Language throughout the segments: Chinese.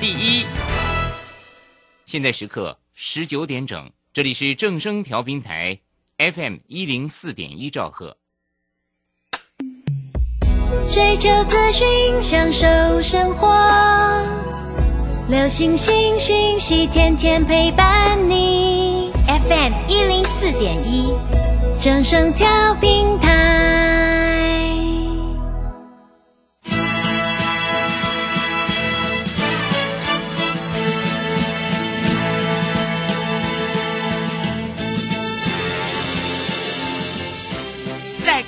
第一。现在时刻十九点整，这里是正声调频台 FM 一零四点一兆赫。追求资讯，享受生活，流星星讯息，天天陪伴你。FM 一零四点一，正声调频台。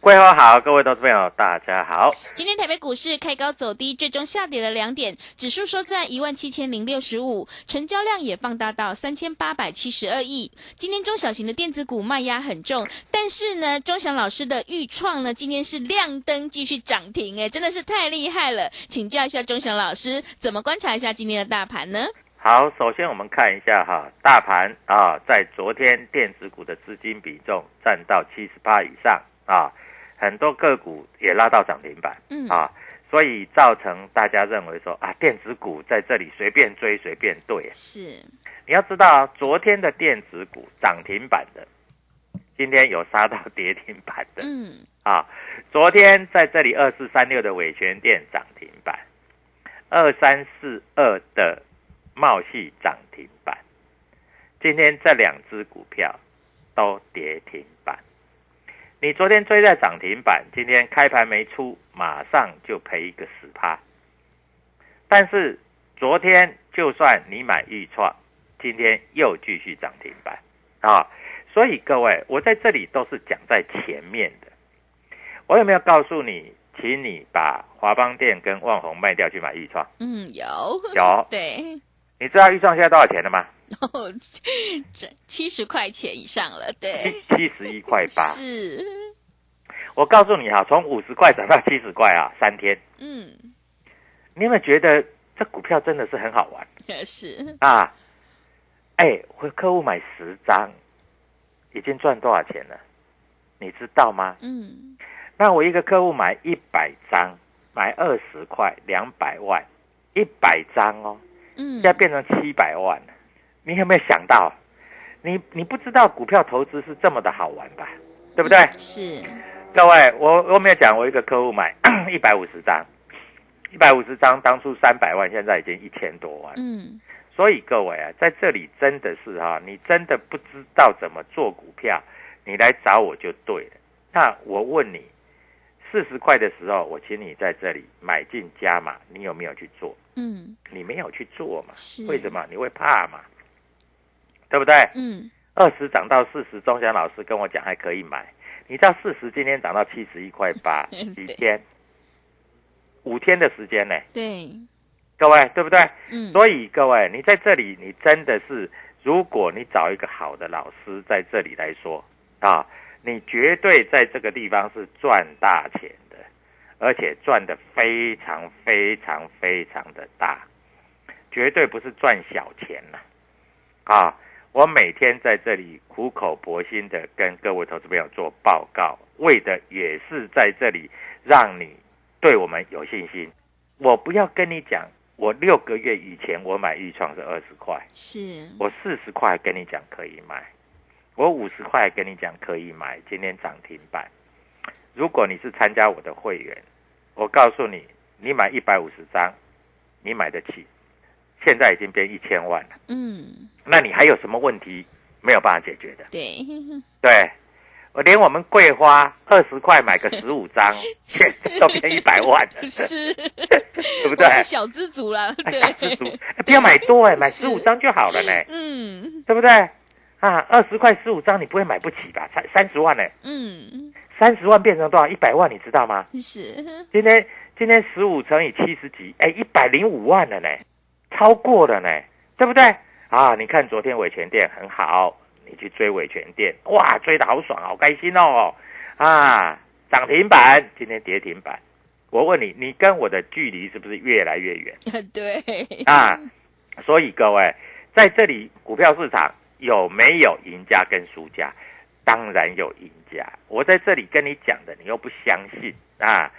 桂花好，各位投资朋友大家好。今天台北股市开高走低，最终下跌了两点，指数收在一万七千零六十五，成交量也放大到三千八百七十二亿。今天中小型的电子股卖压很重，但是呢，钟祥老师的预创呢，今天是亮灯继续涨停，哎，真的是太厉害了。请教一下钟祥老师，怎么观察一下今天的大盘呢？好，首先我们看一下哈，大盘啊，在昨天电子股的资金比重占到七十八以上啊。很多个股也拉到涨停板，嗯啊，所以造成大家认为说啊，电子股在这里随便追随便对。是，你要知道，昨天的电子股涨停板的，今天有杀到跌停板的，嗯，啊，昨天在这里二四三六的伟权店涨停板，二三四二的茂系涨停板，今天这两只股票都跌停板。你昨天追在涨停板，今天开盘没出，马上就赔一个十趴。但是昨天就算你买预创，今天又继续涨停板啊！所以各位，我在这里都是讲在前面的。我有没有告诉你，请你把华邦店跟万宏卖掉去买预创？嗯，有，有 对，你知道预算现在多少钱了吗？哦，这七十块钱以上了，对，七十一块八。是，我告诉你哈，从五十块涨到七十块啊，三天。嗯，你有没有觉得这股票真的是很好玩也 是，啊？哎，我客户买十张，已经赚多少钱了？你知道吗？嗯，那我一个客户买一百张，买二十块，两百万，一百张哦，嗯现在变成七百万了。你有没有想到？你你不知道股票投资是这么的好玩吧？对不对？是，各位，我我没有讲，我一个客户买 一百五十张，一百五十张，当初三百万，现在已经一千多万。嗯，所以各位啊，在这里真的是哈、你真的不知道怎么做股票，你来找我就对了。那我问你，四十块的时候，我请你在这里买进加码，你有没有去做？嗯，你没有去做嘛？是为什么？你会怕嘛？对不对？嗯，二十涨到四十，钟祥老师跟我讲还可以买。你知道四十今天涨到七十一块八，几天？五天的时间呢？对，各位对不对？嗯，所以各位，你在这里，你真的是，如果你找一个好的老师在这里来说啊，你绝对在这个地方是赚大钱的，而且赚的非常非常非常的大，绝对不是赚小钱了、啊！我每天在这里苦口婆心的跟各位投资朋友做报告，为的也是在这里让你对我们有信心。我不要跟你讲我六个月以前我买预创是二十块，是，我四十块跟你讲可以买，我五十块跟你讲可以买，今天涨停板。如果你是参加我的会员，我告诉你，你买一百五十张，你买得起，现在已经变一千万了。嗯，那你还有什么问题没有办法解决的？对，对，我连我们桂花二十块买个十五张 都变一百万了，是，对不对？是小资族啦，哎对，小资族哎不要买多哎，买十五张就好了呢，嗯对不对？啊，二十块十五张，你不会买不起吧？才三十万呢，嗯，三十万变成多少？一百万，你知道吗？是，今天今天十五乘以七十几，哎，一百零五万了呢，超过了呢，对不对？啊，你看昨天伟权店很好，你去追伟权店，哇，追的好爽，好开心哦，啊，涨停板，今天跌停板。我问你，你跟我的距离是不是越来越远 对，啊？所以各位在这里，股票市场有没有赢家跟输家？当然有赢家。我在这里跟你讲的，你又不相信啊？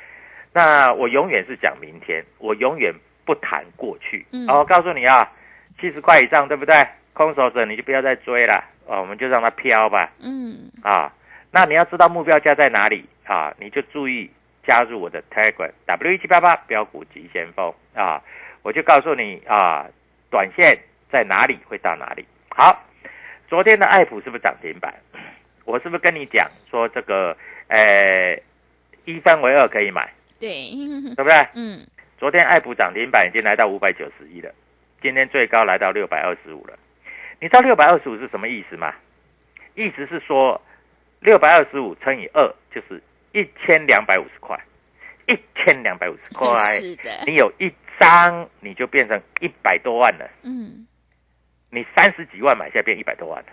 那我永远是讲明天，我永远不谈过去。嗯哦，我告诉你啊，七十块以上，对不对？空手者你就不要再追了，哦，我们就让它飘吧。嗯，啊，那你要知道目标价在哪里啊？你就注意加入我的 Telegram W 一七八八标股急先锋啊，我就告诉你啊，短线在哪里会到哪里。好，昨天的爱普是不是涨停板？我是不是跟你讲说这个呃一分为二可以买，对，对不对？嗯，昨天爱普涨停板已经来到五百九十一了，今天最高来到六百二十五了。你知道六百二十五是什么意思吗？意思是说，六百二十五乘以二就是一千两百五十块，一千两百五十块，是的，你有一张你就变成一百多万了，嗯，你三十几万买下变一百多万了，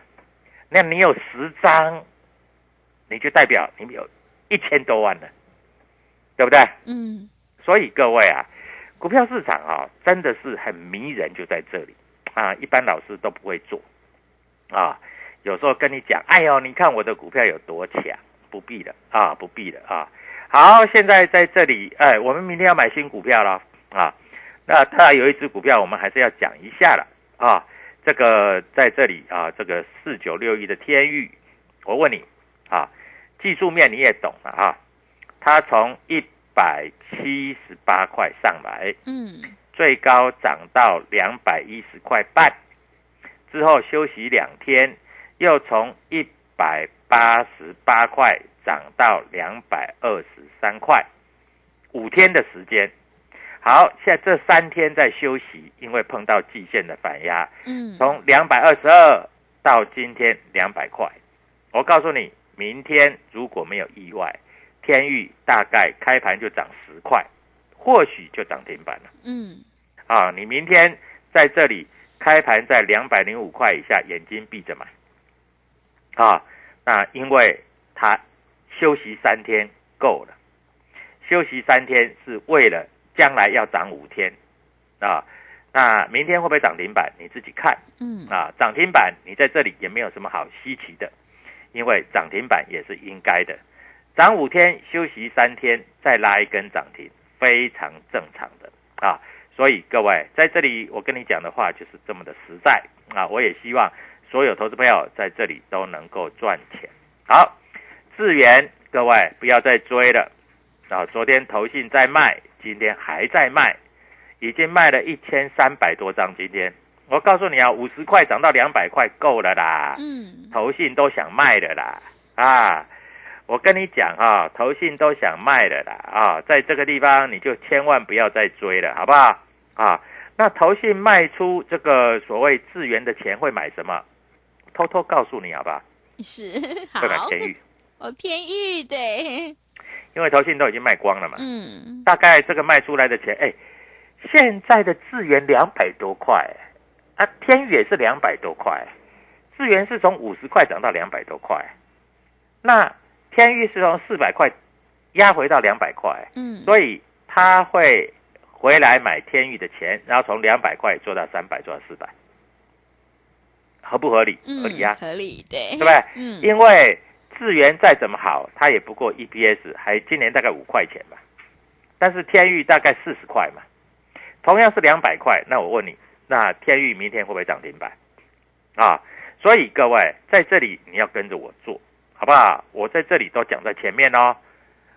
那你有十张，你就代表你有一千多万了，对不对？嗯，所以各位啊，股票市场啊，真的是很迷人，就在这里啊，一般老师都不会做啊。有时候跟你讲，哎呦，你看我的股票有多强，不必的啊，不必的啊。好，现在在这里，哎，我们明天要买新股票了啊。那当然有一只股票，我们还是要讲一下了啊。这个在这里啊，这个四九六一的天域，我问你啊，技术面你也懂了啊，它从一百七十八块上来，嗯，最高涨到两百一十块半，之后休息两天，又从一百八十八块涨到两百二十三块，五天的时间。好，现在这三天在休息，因为碰到季线的反压，嗯，从两百二十二到今天两百块。我告诉你，明天如果没有意外，天域大概开盘就涨十块，或许就涨停板了。嗯，啊，你明天在这里开盘在两百零五块以下，眼睛闭着买。啊，那因为它休息三天够了，休息三天是为了将来要涨五天啊。那明天会不会涨停板？你自己看嗯，啊。涨停板你在这里也没有什么好稀奇的，因为涨停板也是应该的。涨五天，休息三天，再拉一根涨停，非常正常的啊。所以各位在这里，我跟你讲的话就是这么的实在啊！我也希望所有投资朋友在这里都能够赚钱。好，智源各位不要再追了啊！昨天投信在卖，今天还在卖，已经卖了一千三百多张。今天我告诉你啊，五十块涨到两百块够了啦，嗯，投信都想卖的啦啊！我跟你讲啊，投信都想卖的啦啊，在这个地方你就千万不要再追了，好不好？啊，那投信卖出这个所谓资源的钱会买什么？偷偷告诉你好不好？是，好，会买天域，哦，天域对，因为投信都已经卖光了嘛。嗯，大概这个卖出来的钱，哎，现在的智源两百多块，啊，天宇也是两百多块，智源是从五十块涨到两百多块，那天宇是从四百块压回到两百块，嗯，所以他会回来买天宇的钱，然后从两百块做到三百，做到四百，合不合理？合理啊嗯，，合理，对，对不对？嗯，因为智源再怎么好，它也不过 EPS 还今年大概五块钱吧，但是天域大概四十块嘛，同样是两百块，那我问你，那天域明天会不会涨停板？啊，所以各位在这里你要跟着我做，好不好？我在这里都讲在前面哦，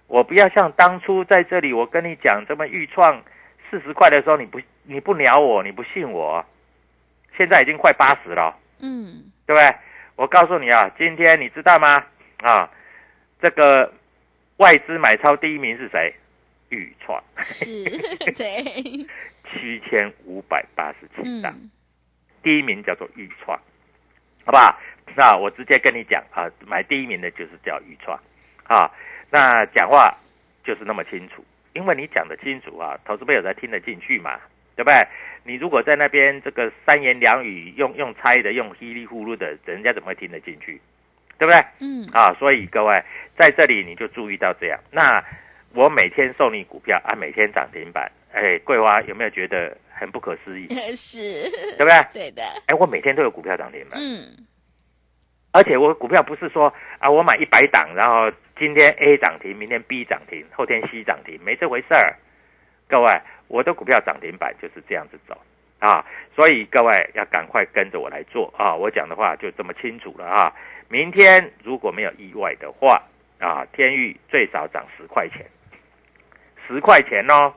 我不要像当初在这里我跟你讲这么预创四十块的时候，你不你不鸟我，你不信我，现在已经快八十了，嗯，对不对？我告诉你啊，今天你知道吗？啊，这个外资买超第一名是谁？豫创是，对，七千五百八十七张，嗯，第一名叫做豫创，好不好？那我直接跟你讲啊，买第一名的就是叫豫创啊。那讲话就是那么清楚，因为你讲的清楚啊，投资朋友才听得进去嘛，对不对？你如果在那边这个三言两语用用猜的，用稀里糊涂的，人家怎么会听得进去？对不对？嗯，啊，所以各位在这里你就注意到这样。那我每天送你股票啊，每天涨停板，哎，桂花有没有觉得很不可思议？是，对不对？对的，哎，我每天都有股票涨停板，嗯，而且我股票不是说啊，我买一百档，然后今天 A 涨停，明天 B 涨停，后天 C 涨停，没这回事儿。各位，我的股票涨停板就是这样子走啊，所以各位要赶快跟着我来做啊！我讲的话就这么清楚了啊。明天如果没有意外的话啊，天域最少涨十块钱，十块钱哦，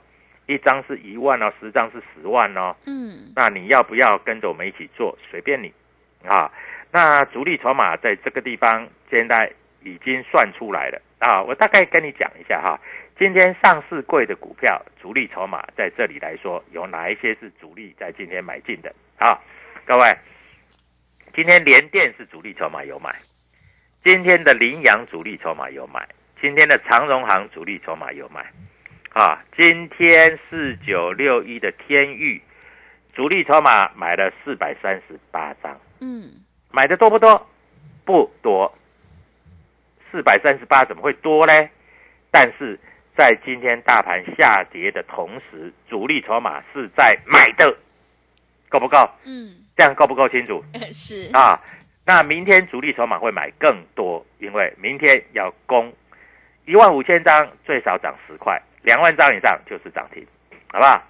一张是一万哦，十张是十万哦。嗯，那你要不要跟着我们一起做？随便你啊。那主力筹码在这个地方现在已经算出来了啊。我大概跟你讲一下哈，今天上市贵的股票主力筹码在这里来说，有哪一些是主力在今天买进的啊？各位，今天联电是主力筹码有买，今天的羚羊主力筹码有买，今天的长荣行主力筹码有买，啊，今天四九六一的天域主力筹码买了四百三十八张，嗯，买的多不多？不多，四百三十八怎么会多呢？但是在今天大盘下跌的同时，主力筹码是在买的，够不够？嗯，这样够不够清楚？是，啊，那明天主力筹码会买更多，因为明天要攻一万五千张，最少涨十块，两万张以上就是涨停，好不好？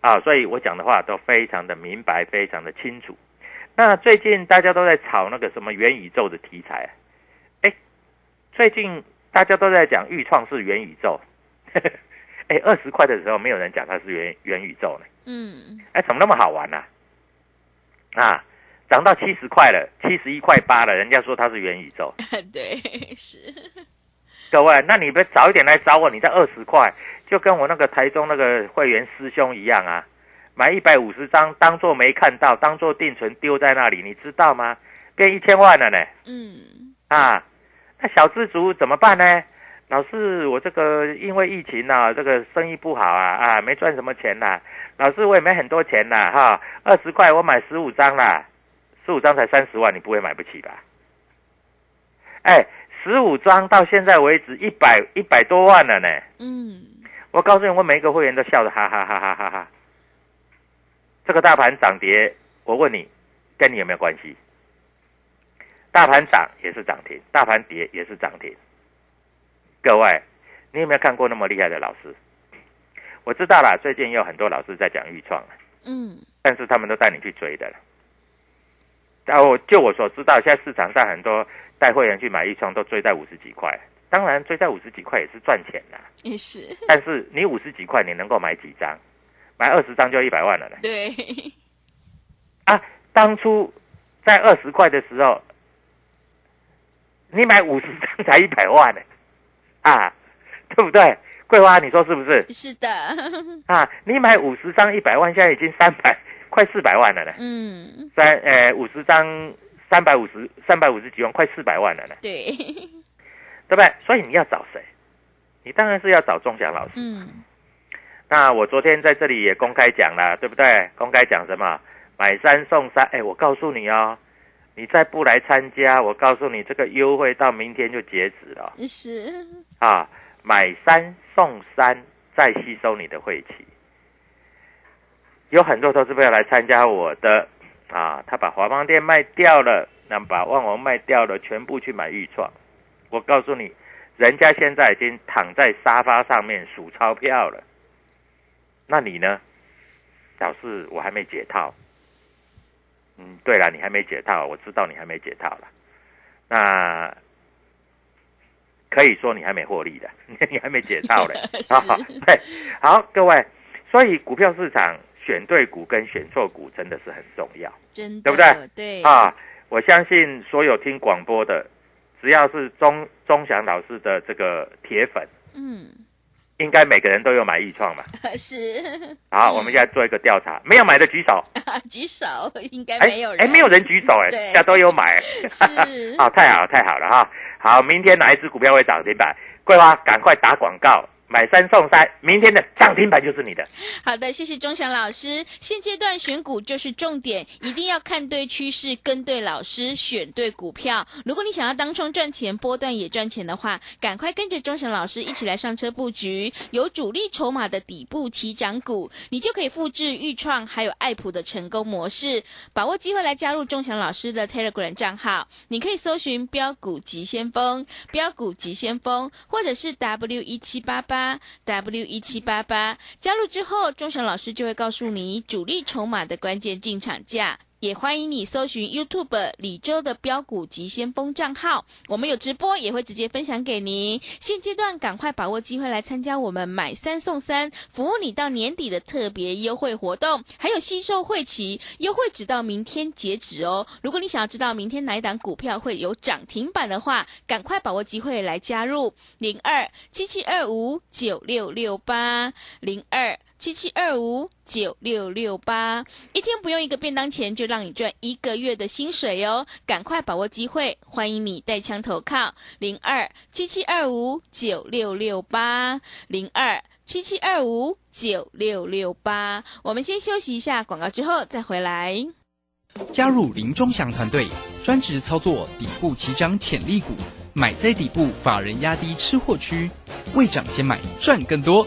啊，所以我讲的话都非常的明白，非常的清楚。那最近大家都在炒那个什么元宇宙的题材，哎，最近大家都在讲豫创是元宇宙，哎，二十块的时候没有人讲它是元元宇宙呢，嗯，哎，怎么那么好玩呢、啊？涨到七十块了，七十一块八了，人家说它是元宇宙。对，是，各位，那你们早一点来找我，你在二十块，就跟我那个台中那个会员师兄一样啊，买一百五十张，当做没看到，当做定存丢在那里，你知道吗？变一千万了呢！嗯，啊，那小资族怎么办呢？老师，我这个因为疫情啊，这个生意不好啊，啊，没赚什么钱呐、老师，我也没很多钱呐、哈，二十块我买十五张啦，十五张才三十万，你不会买不起吧？哎，十五张到现在为止一百一百多万了呢。嗯，我告诉你，我每一个会员都笑得哈哈哈哈哈哈。这个大盘涨跌，我问你，跟你有没有关系？大盘涨也是涨停，大盘跌也是涨停。各位，你有没有看过那么厉害的老师？我知道啦，最近也有很多老师在讲预创，嗯，但是他们都带你去追的了。然后就我所知道，现在市场上很多带会员去买预创都追在五十几块，当然追在五十几块也是赚钱的。也是，但是你五十几块，你能够买几张？买二十张就一百万了呢。对，啊，当初在二十块的时候，你买五十张才一百万呢，啊，对不对？桂花，你说是不是？是的，啊，你买五十张一百万，现在已经三百 快四百万了呢。嗯，三呃五十张三百五十三百五十几万，快四百万了呢，对，对不对？所以你要找谁？你当然是要找钟祥老师。嗯，那我昨天在这里也公开讲了，对不对？公开讲什么？买三送三。哎，我告诉你哦，你再不来参加，我告诉你，这个优惠到明天就截止了是，啊！买三送三，再吸收你的晦气。有很多投资朋友来参加我的啊，他把华邦店卖掉了，那把万宏卖掉了，全部去买豫创。我告诉你，人家现在已经躺在沙发上面数钞票了。那你呢？表示，我还没解套。嗯，对了，你还没解套，我知道你还没解套了。那可以说你还没获利的，你还没解套嘞。是好，对，好，各位，所以股票市场选对股跟选错股真的是很重要。真的对不对？对啊，我相信所有听广播的，只要是钟钟祥老师的这个铁粉，嗯，应该每个人都有买易创嘛。是好，我们现在做一个调查，没有买的举手。举手，应该哎没有人，哎，没有人举手哎，对大家都有买。是好，太好了，太好了哈。好，明天哪一只股票会涨停板？桂花赶快打广告，买三送三，明天的涨停板就是你的。好的，谢谢钟祥老师。现阶段选股就是重点，一定要看对趋势，跟对老师，选对股票。如果你想要当冲赚钱，波段也赚钱的话，赶快跟着钟祥老师一起来上车布局有主力筹码的底部起涨股，你就可以复制豫创还有爱普的成功模式。把握机会来加入钟祥老师的 Telegram 账号，你可以搜寻标股急先锋、标股急先锋，或者是 W 一七八八 W 一七八八。加入之后，钟祥老师就会告诉你主力筹码的关键进场价。也欢迎你搜寻 YouTube 李周的标股急先锋账号，我们有直播，也会直接分享给您。现阶段赶快把握机会来参加我们买三送三，服务你到年底的特别优惠活动，还有吸售会期优惠直到明天截止哦。如果你想要知道明天哪一档股票会有涨停板的话，赶快把握机会来加入零二七七二五九六六八零二。七七二五九六六八，一天不用一个便当钱，就让你赚一个月的薪水哦！赶快把握机会，欢迎你带枪投靠零二七七二五九六六八零二七七二五九六六八。我们先休息一下广告，之后再回来。加入林忠祥团队，专职操作底部起涨潜力股，买在底部，法人压低吃货区，未涨先买赚更多。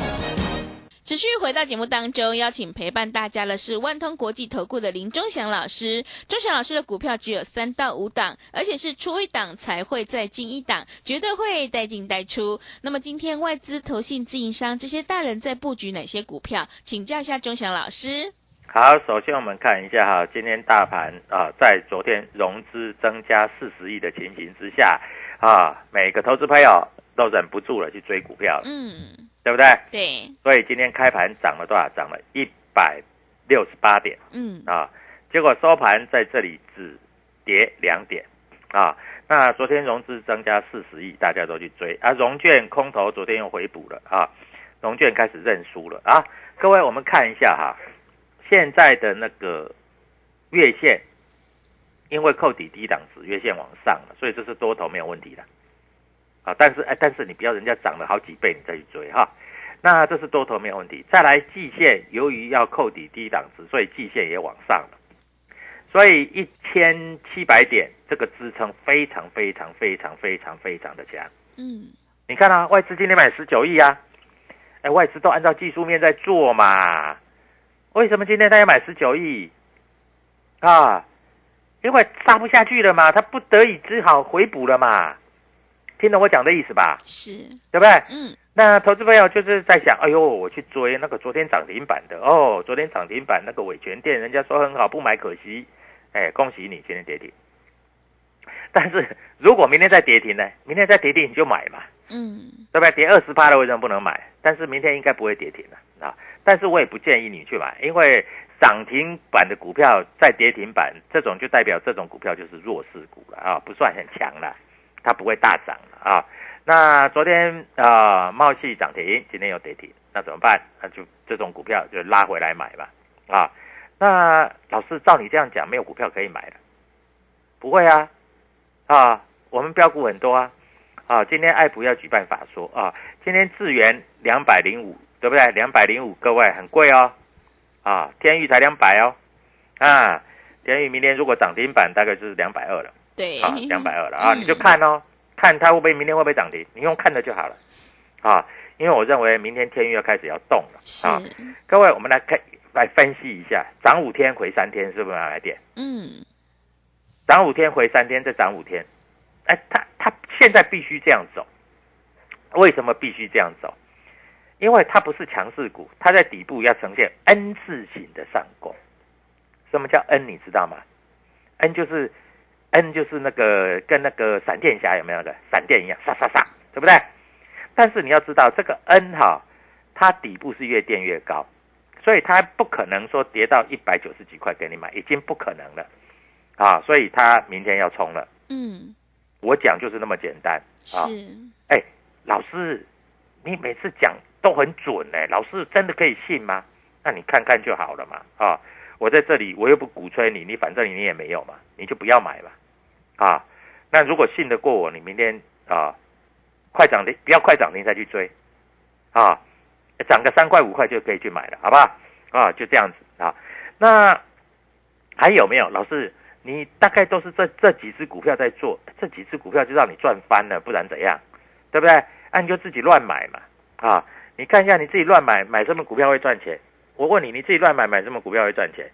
持续回到节目当中，邀请陪伴大家的是万通国际投顾的林忠祥老师。忠祥老师的股票只有三到五档，而且是出一档才会再进一档，绝对会带进带出。那么今天外资、投信、自营商这些大人在布局哪些股票？请教一下忠祥老师。好，首先我们看一下哈，今天大盘啊，在昨天融资增加四十亿的情形之下啊，每个投资朋友都忍不住了去追股票了，嗯，对不对？对，所以今天开盘涨了多少？涨了一百六十八点嗯，啊，结果收盘在这里只跌两点啊。那昨天融资增加四十亿，大家都去追啊，融券空头昨天又回补了啊，融券开始认输了啊。各位，我们看一下哈，现在的那个月线，因为扣底低档指月线往上了，所以这是多头没有问题的啊。但是哎，但是你不要人家涨了好几倍你再去追哈。那这是多头没有问题。再来季线，由于要扣底低档值，所以季线也往上了。所以一千七百点这个支撑非常非常非常非常非常的强。嗯，你看啊，外资今天买十九亿啊，哎，外资都按照技术面在做嘛。为什么今天他要买十九亿？啊，因为杀不下去了嘛，他不得已只好回补了嘛。听懂我讲的意思吧？是，对不对？嗯，那投资朋友就是在想，哎呦，我去追那个昨天涨停板的哦，昨天涨停板那个伟权店，人家说很好，不买可惜。哎，恭喜你今天跌停。但是如果明天再跌停呢？明天再跌停你就买嘛，嗯，对不对？跌二十趴了为什么不能买？但是明天应该不会跌停了啊。但是我也不建议你去买，因为涨停板的股票再跌停板，这种就代表这种股票就是弱势股了啊，不算很强了，它不会大涨啊。那昨天啊、呃，茂系涨停，今天又跌停，那怎么办？那就这种股票就拉回来买吧啊。那老师照你这样讲，没有股票可以买了？不会啊，啊，我们标股很多啊，啊，今天爱普要举办法说啊，今天智元两百零五，对不对？两百零五，各位很贵哦，啊，天宇才两百哦，啊，天宇明天如果涨停板大概就是两百二了，对，啊，两百二了 啊，嗯你就看哦，看它会不会明天会不会涨停，你用看的就好了，啊，因为我认为明天天运要开始要动了，啊。各位，我们来看来分析一下，涨五天回三天是不是要来点？嗯，涨五天回三天，再涨五天，哎，它它现在必须这样走，为什么必须这样走？因为它不是强势股，它在底部要呈现 N 字形的上攻。什么叫 N？你知道吗？N 就是 N 就是那个跟那个闪电侠有没有那个闪电一样，杀杀杀，对不对？但是你要知道，这个 N 哈，它底部是越垫越高，所以它不可能说跌到一百九十几块给你买，已经不可能了啊！所以它明天要冲了。嗯，我讲就是那么简单啊！是，哎，老师，你每次讲都很准哎，老师真的可以信吗？那你看看就好了嘛啊！我在这里，我又不鼓吹你，你反正你也没有嘛，你就不要买嘛啊！那如果信得过我，你明天啊，快涨停不要快涨停再去追啊，涨个三块五块就可以去买了，好不好？啊，就这样子啊。那还有没有老师？你大概都是这这几只股票在做，这几只股票就让你赚翻了，不然怎样？对不对？啊，你就自己乱买嘛啊！你看一下你自己乱买，买什么股票会赚钱？我问你，你自己乱买买什么股票会赚钱？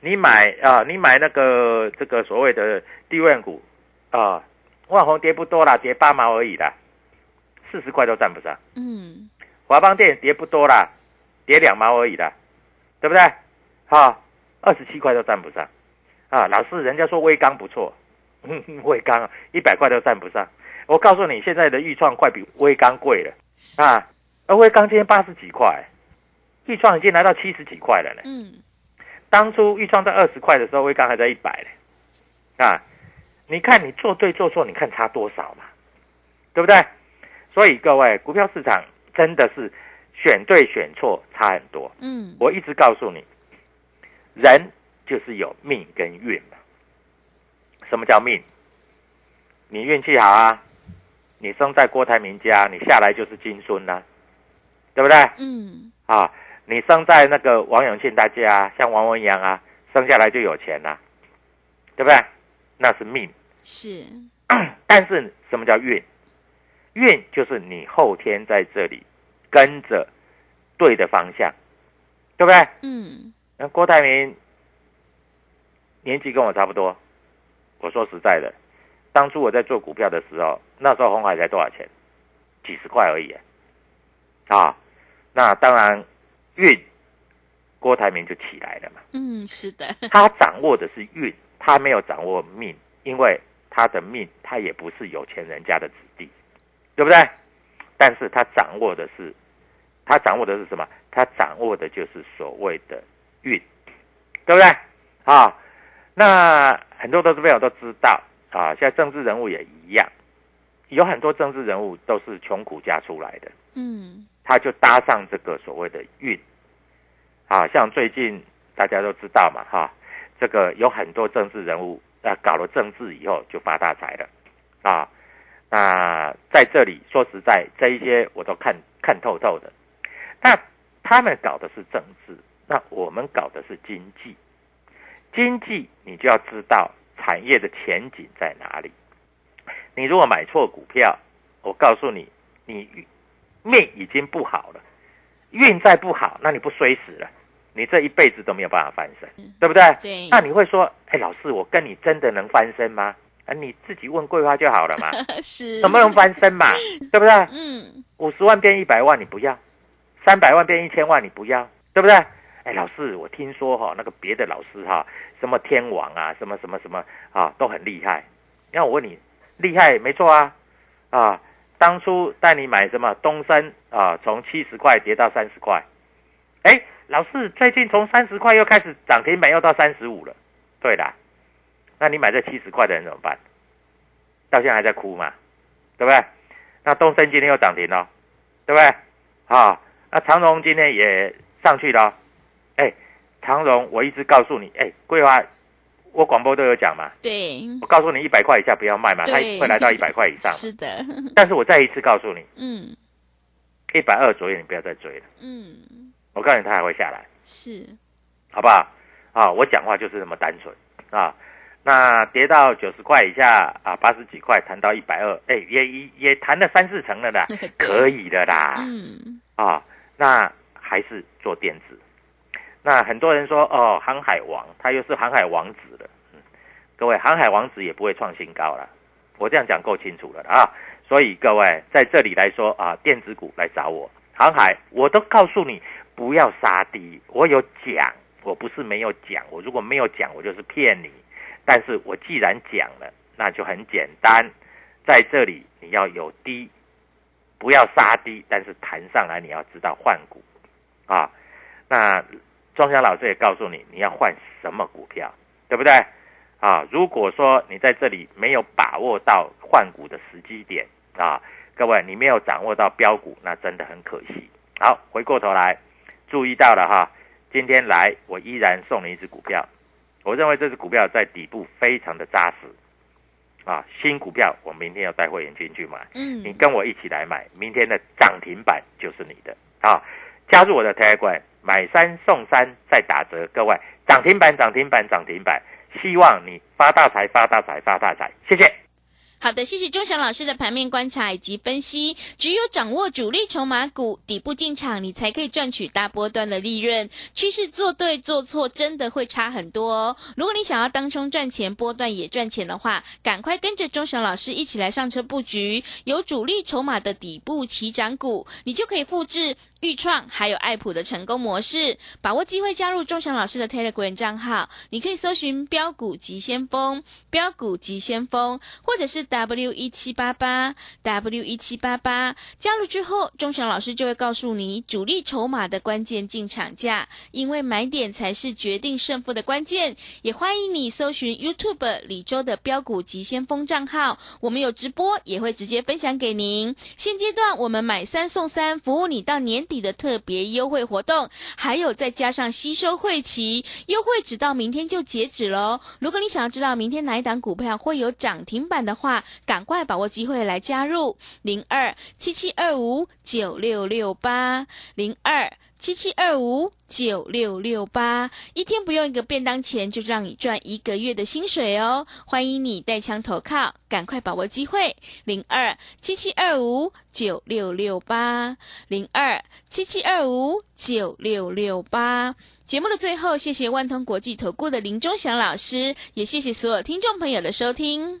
你买啊，你买那个这个所谓的低位股啊，万红跌不多啦，跌八毛而已啦，四十块都占不上。嗯，华邦电跌不多啦，跌两毛而已啦，对不对？好，二十七块都占不上。啊，老师，人家说微钢不错，微钢一百块都占不上。我告诉你，现在的豫创快比微钢贵了啊！而微钢今天八十几块，豫创已经来到七十几块了呢。嗯，当初豫创在二十块的时候，威刚还在一百呢。啊，你看你做对做错，你看差多少嘛？对不对？所以各位，股票市场真的是选对选错差很多。嗯，我一直告诉你，人就是有命跟运嘛。什么叫命？你运气好啊，你生在郭台铭家，你下来就是金孙呐、对不对？嗯，啊，你生在那个王永庆大家，像王文洋啊，生下来就有钱啦、对不对？那是命。是，但是什么叫运？运就是你后天在这里跟着对的方向，对不对？嗯，那郭台铭年纪跟我差不多，我说实在的，当初我在做股票的时候，那时候红海才多少钱？几十块而已啊！那当然，运郭台铭就起来了嘛。嗯，是的，他掌握的是运，他没有掌握命，因为他的命他也不是有钱人家的子弟，对不对？但是他掌握的是，他掌握的是什么？他掌握的就是所谓的运，对不对？啊，那很多投资朋友都知道啊，现在政治人物也一样，有很多政治人物都是穷苦家出来的，嗯，他就搭上这个所谓的运，啊，像最近大家都知道嘛，哈，这个有很多政治人物啊，搞了政治以后就发大财了，啊，那在这里说实在，这一些我都看看透透的，那他们搞的是政治，那我们搞的是经济，经济你就要知道产业的前景在哪里，你如果买错股票，我告诉你，你命已经不好了，运再不好，那你不衰死了，你这一辈子都没有办法翻身，对不对？对那你会说，哎，老师，我跟你真的能翻身吗？啊，你自己问桂花就好了嘛，是，能不能翻身嘛？对不对？嗯，五十万变一百万你不要，三百万变一千万你不要，对不对？哎，老师，我听说哈、那个别的老师哈、什么天王啊，什么什么什么啊，都很厉害。那我问你，厉害没错啊，啊，当初带你买什么东升啊，从七十块跌到三十块，哎，老师最近从三十块又开始涨停板，又到三十五了。对啦，那你买这七十块的人怎么办？到现在还在哭嘛，对不对？那东升今天又涨停了，对不对？啊，那长荣今天也上去了，哎，长荣我一直告诉你，哎，桂花，我广播都有讲嘛，对，我告诉你一百块以下不要卖嘛，它对会来到一百块以上。是的，但是我再一次告诉你，嗯一百二左右你不要再追了，嗯，我告诉你它还会下来，是，好不好？啊，我讲话就是这么单纯啊。那跌到九十块以下啊，八十几块谈到一百二，哎，也也也谈了三四成了啦，可以的啦。嗯，啊，那还是做电子。那很多人说哦，航海王，他又是航海王子了。嗯，各位，航海王子也不会创新高了。我这样讲够清楚了啊。所以各位在这里来说啊，电子股来找我，航海我都告诉你不要杀低，我有讲，我不是没有讲，我如果没有讲，我就是骗你。但是我既然讲了，那就很简单，在这里你要有低，不要杀低，但是弹上来你要知道换股啊。那庄家老师也告诉你，你要换什么股票，对不对？啊，如果说你在这里没有把握到换股的时机点啊，各位你没有掌握到标股，那真的很可惜。好，回过头来，注意到了哈，今天来我依然送你一只股票。我认为这只股票在底部非常的扎实，啊，新股票我明天要带会员进去买，嗯，你跟我一起来买，明天的涨停板就是你的啊！加入我的 Telegram，买三送三再打折，各位涨停板涨停板涨停板，希望你发大财发大财发大财，谢谢。好的，谢谢钟祥老师的盘面观察以及分析。只有掌握主力筹码股底部进场，你才可以赚取大波段的利润。趋势做对做错，真的会差很多哦。如果你想要当冲赚钱，波段也赚钱的话，赶快跟着钟祥老师一起来上车布局有主力筹码的底部起涨股，你就可以复制。豫创还有爱普的成功模式，把握机会加入钟祥老师的 Telegram 账号，你可以搜寻标股急先锋、标股急先锋，或者是 W 一七八八 W 一七八八。加入之后，钟祥老师就会告诉你主力筹码的关键进场价，因为买点才是决定胜负的关键。也欢迎你搜寻 YouTube 李周的标股急先锋账号，我们有直播，也会直接分享给您。现阶段我们买三送三，服务你到年。底的特别优惠活动，还有再加上吸收会期优惠，直到明天就截止喽。如果你想要知道明天哪一档股票会有涨停板的话，赶快把握机会来加入零二七七二五九六六八零二。七七二五九六六八，一天不用一个便当钱，就让你赚一个月的薪水哦！欢迎你带枪投靠，赶快把握机会，零二七七二五九六六八，零二七七二五九六六八。节目的最后，谢谢万通国际投顾的林忠祥老师，也谢谢所有听众朋友的收听。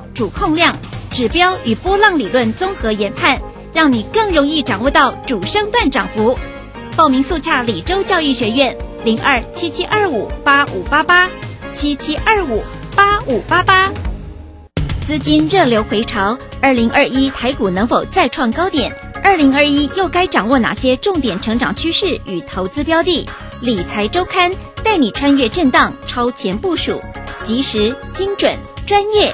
主控量指标与波浪理论综合研判，让你更容易掌握到主升段涨幅。报名速洽李州教育学院零二七七二五八五八八七七二五八五八八。资金热流回潮，二零二一台股能否再创高点？二零二一又该掌握哪些重点成长趋势与投资标的？理财周刊带你穿越震荡，超前部署，及时、精准、专业。